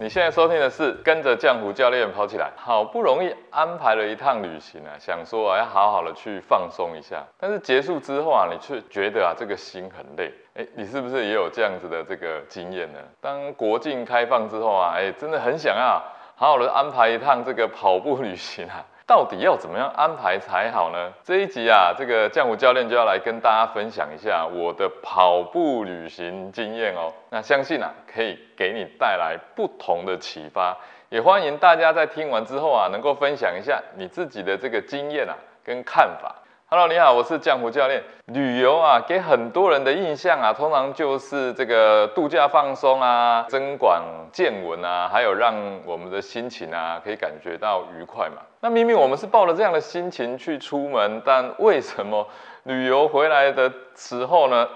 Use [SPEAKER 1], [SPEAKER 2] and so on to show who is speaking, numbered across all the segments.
[SPEAKER 1] 你现在收听的是跟着浆糊教练跑起来。好不容易安排了一趟旅行啊，想说啊要好好的去放松一下，但是结束之后啊，你却觉得啊这个心很累。哎，你是不是也有这样子的这个经验呢？当国境开放之后啊，哎，真的很想要好好的安排一趟这个跑步旅行啊。到底要怎么样安排才好呢？这一集啊，这个降湖教练就要来跟大家分享一下我的跑步旅行经验哦。那相信啊，可以给你带来不同的启发。也欢迎大家在听完之后啊，能够分享一下你自己的这个经验啊跟看法。Hello，你好，我是江湖教练。旅游啊，给很多人的印象啊，通常就是这个度假放松啊，增广见闻啊，还有让我们的心情啊，可以感觉到愉快嘛。那明明我们是抱着这样的心情去出门，但为什么旅游回来的时候呢，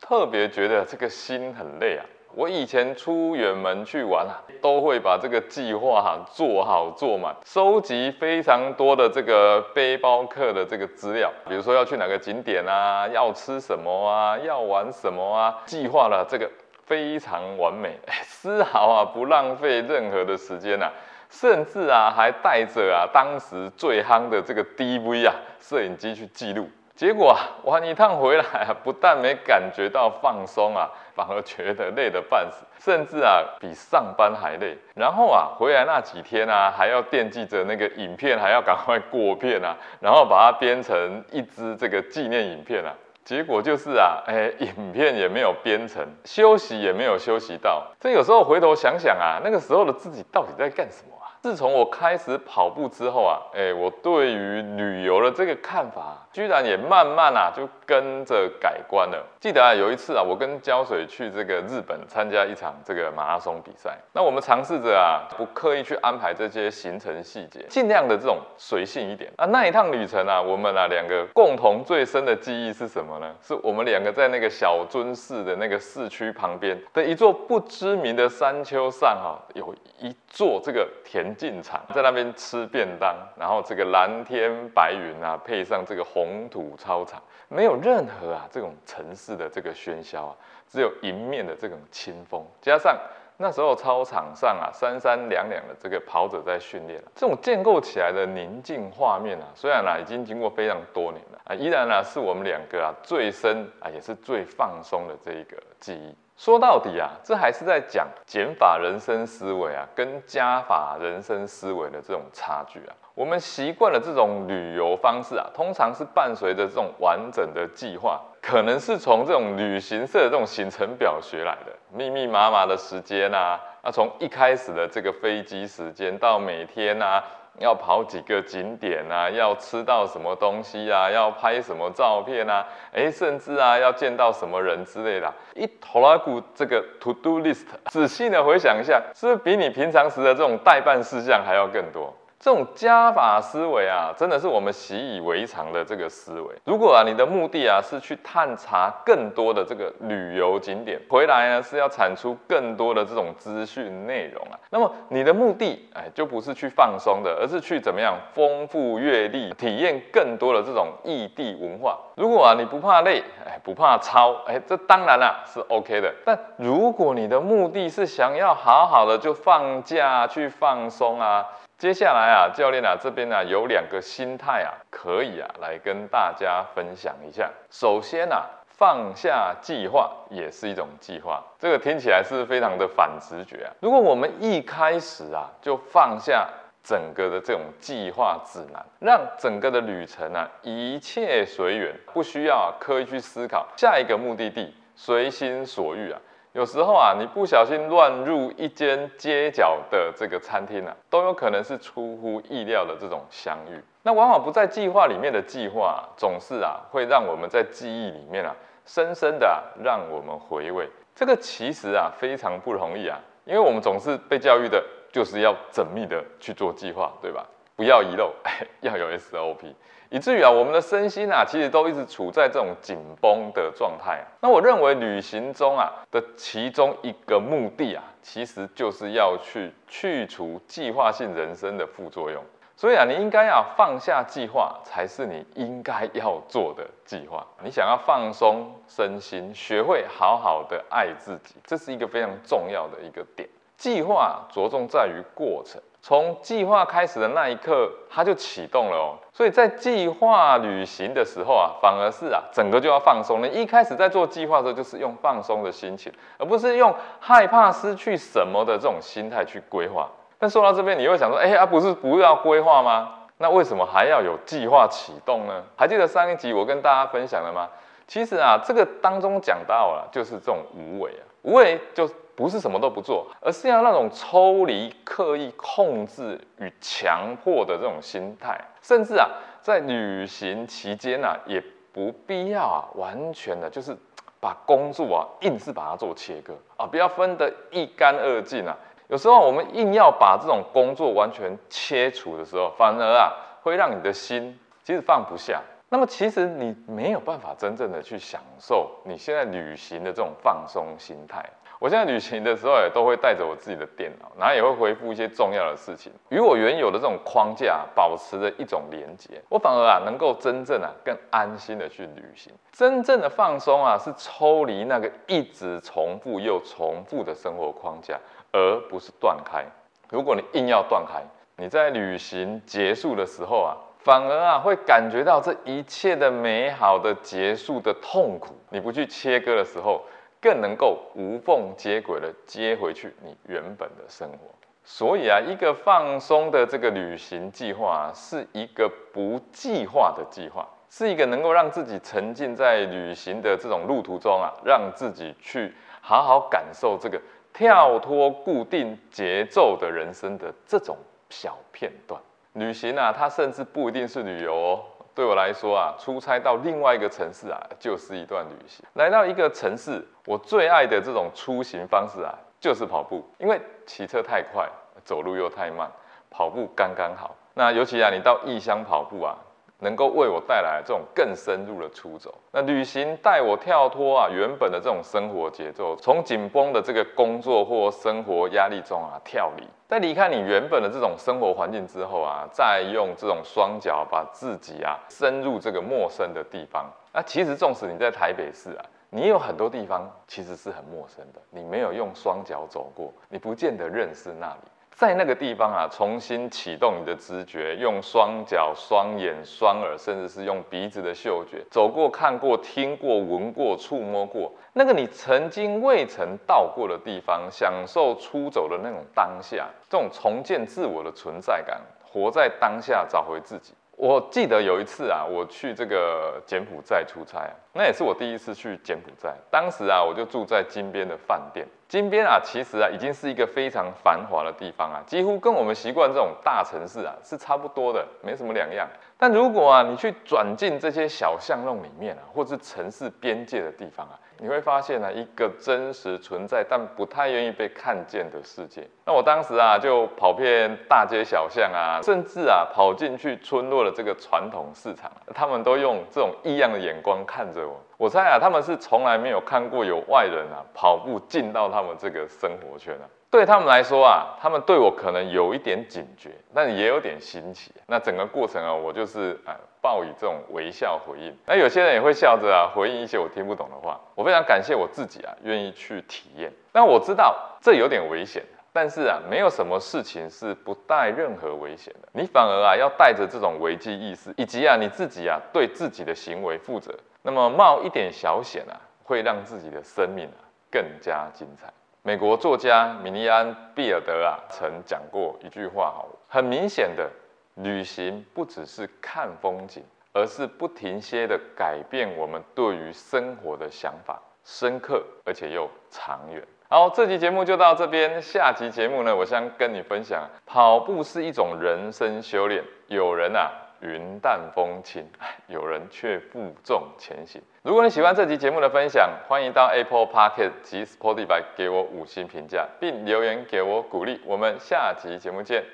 [SPEAKER 1] 特别觉得这个心很累啊？我以前出远门去玩啊，都会把这个计划哈做好做满，收集非常多的这个背包客的这个资料，比如说要去哪个景点啊，要吃什么啊，要玩什么啊，计划了这个非常完美，丝毫啊不浪费任何的时间呐，甚至啊还带着啊当时最夯的这个 DV 啊摄影机去记录。结果啊，玩一趟回来啊，不但没感觉到放松啊，反而觉得累得半死，甚至啊比上班还累。然后啊，回来那几天啊，还要惦记着那个影片，还要赶快过片啊，然后把它编成一支这个纪念影片啊。结果就是啊，哎，影片也没有编成，休息也没有休息到。这有时候回头想想啊，那个时候的自己到底在干什么？自从我开始跑步之后啊，哎，我对于旅游的这个看法，居然也慢慢啊就跟着改观了。记得啊，有一次啊，我跟胶水去这个日本参加一场这个马拉松比赛，那我们尝试着啊，不刻意去安排这些行程细节，尽量的这种随性一点。啊，那一趟旅程啊，我们啊两个共同最深的记忆是什么呢？是我们两个在那个小樽市的那个市区旁边的一座不知名的山丘上哈，有一座这个田。进场在那边吃便当，然后这个蓝天白云啊，配上这个红土操场，没有任何啊这种城市的这个喧嚣啊，只有迎面的这种清风，加上那时候操场上啊三三两两的这个跑者在训练，这种建构起来的宁静画面啊，虽然啊已经经过非常多年了啊，依然啊是我们两个啊最深啊也是最放松的这一个记忆。说到底啊，这还是在讲减法人生思维啊，跟加法人生思维的这种差距啊。我们习惯了这种旅游方式啊，通常是伴随着这种完整的计划，可能是从这种旅行社的这种行程表学来的，密密麻麻的时间啊，啊，从一开始的这个飞机时间到每天啊。要跑几个景点啊？要吃到什么东西啊？要拍什么照片啊？诶，甚至啊，要见到什么人之类的，一头拉过这个 to do list，仔细的回想一下，是不是比你平常时的这种代办事项还要更多？这种加法思维啊，真的是我们习以为常的这个思维。如果啊，你的目的啊是去探查更多的这个旅游景点，回来呢是要产出更多的这种资讯内容啊，那么你的目的哎就不是去放松的，而是去怎么样丰富阅历，体验更多的这种异地文化。如果啊你不怕累，哎不怕超，哎这当然啦是 OK 的。但如果你的目的是想要好好的就放假去放松啊。接下来啊，教练啊这边呢有两个心态啊，可以啊来跟大家分享一下。首先啊，放下计划也是一种计划，这个听起来是非常的反直觉啊。如果我们一开始啊就放下整个的这种计划指南，让整个的旅程啊一切随缘，不需要刻意去思考下一个目的地，随心所欲啊。有时候啊，你不小心乱入一间街角的这个餐厅啊，都有可能是出乎意料的这种相遇。那往往不在计划里面的计划，总是啊会让我们在记忆里面啊深深的让我们回味。这个其实啊非常不容易啊，因为我们总是被教育的就是要缜密的去做计划，对吧？不要遗漏，要有 SOP。以至于啊，我们的身心啊，其实都一直处在这种紧绷的状态啊。那我认为旅行中啊的其中一个目的啊，其实就是要去去除计划性人生的副作用。所以啊，你应该要放下计划，才是你应该要做的计划。你想要放松身心，学会好好的爱自己，这是一个非常重要的一个点。计划着重在于过程，从计划开始的那一刻，它就启动了哦。所以在计划旅行的时候啊，反而是啊，整个就要放松。你一开始在做计划的时候，就是用放松的心情，而不是用害怕失去什么的这种心态去规划。但说到这边，你会想说，哎啊，不是不要规划吗？那为什么还要有计划启动呢？还记得上一集我跟大家分享了吗？其实啊，这个当中讲到了，就是这种无为啊，无为就不是什么都不做，而是要那种抽离、刻意控制与强迫的这种心态，甚至啊，在旅行期间啊，也不必要啊，完全的就是把工作啊，硬是把它做切割啊，不要分得一干二净啊。有时候我们硬要把这种工作完全切除的时候，反而啊，会让你的心其实放不下。那么其实你没有办法真正的去享受你现在旅行的这种放松心态。我现在旅行的时候也都会带着我自己的电脑，然后也会回复一些重要的事情，与我原有的这种框架保持着一种连接。我反而啊能够真正啊更安心的去旅行。真正的放松啊是抽离那个一直重复又重复的生活框架，而不是断开。如果你硬要断开，你在旅行结束的时候啊。反而啊，会感觉到这一切的美好的结束的痛苦。你不去切割的时候，更能够无缝接轨的接回去你原本的生活。所以啊，一个放松的这个旅行计划，是一个不计划的计划，是一个能够让自己沉浸在旅行的这种路途中啊，让自己去好好感受这个跳脱固定节奏的人生的这种小片段。旅行啊，它甚至不一定是旅游哦。对我来说啊，出差到另外一个城市啊，就是一段旅行。来到一个城市，我最爱的这种出行方式啊，就是跑步。因为骑车太快，走路又太慢，跑步刚刚好。那尤其啊，你到异乡跑步啊。能够为我带来这种更深入的出走。那旅行带我跳脱啊原本的这种生活节奏，从紧绷的这个工作或生活压力中啊跳离，在离开你原本的这种生活环境之后啊，再用这种双脚把自己啊深入这个陌生的地方。那其实纵使你在台北市啊，你有很多地方其实是很陌生的，你没有用双脚走过，你不见得认识那里。在那个地方啊，重新启动你的知觉，用双脚、双眼、双耳，甚至是用鼻子的嗅觉，走过、看过、听过、闻过、触摸过那个你曾经未曾到过的地方，享受出走的那种当下，这种重建自我的存在感，活在当下，找回自己。我记得有一次啊，我去这个柬埔寨出差，那也是我第一次去柬埔寨。当时啊，我就住在金边的饭店。金边啊，其实啊，已经是一个非常繁华的地方啊，几乎跟我们习惯这种大城市啊是差不多的，没什么两样。但如果啊，你去转进这些小巷弄里面啊，或是城市边界的地方啊，你会发现呢，一个真实存在但不太愿意被看见的世界。那我当时啊，就跑遍大街小巷啊，甚至啊，跑进去村落的这个传统市场，他们都用这种异样的眼光看着我。我猜啊，他们是从来没有看过有外人啊跑步进到他们这个生活圈啊。对他们来说啊，他们对我可能有一点警觉，但也有点新奇。那整个过程啊，我就是啊，报以这种微笑回应。那有些人也会笑着啊，回应一些我听不懂的话。我非常感谢我自己啊，愿意去体验。但我知道这有点危险，但是啊，没有什么事情是不带任何危险的。你反而啊，要带着这种危机意识，以及啊，你自己啊，对自己的行为负责。那么冒一点小险啊，会让自己的生命啊更加精彩。美国作家米利安·毕尔德啊，曾讲过一句话哈，很明显的，旅行不只是看风景，而是不停歇的改变我们对于生活的想法，深刻而且又长远。好，这期节目就到这边，下期节目呢，我想跟你分享，跑步是一种人生修炼。有人啊。云淡风轻，有人却负重前行。如果你喜欢这期节目的分享，欢迎到 Apple p o c k e t 及 Spotify 给我五星评价，并留言给我鼓励。我们下期节目见。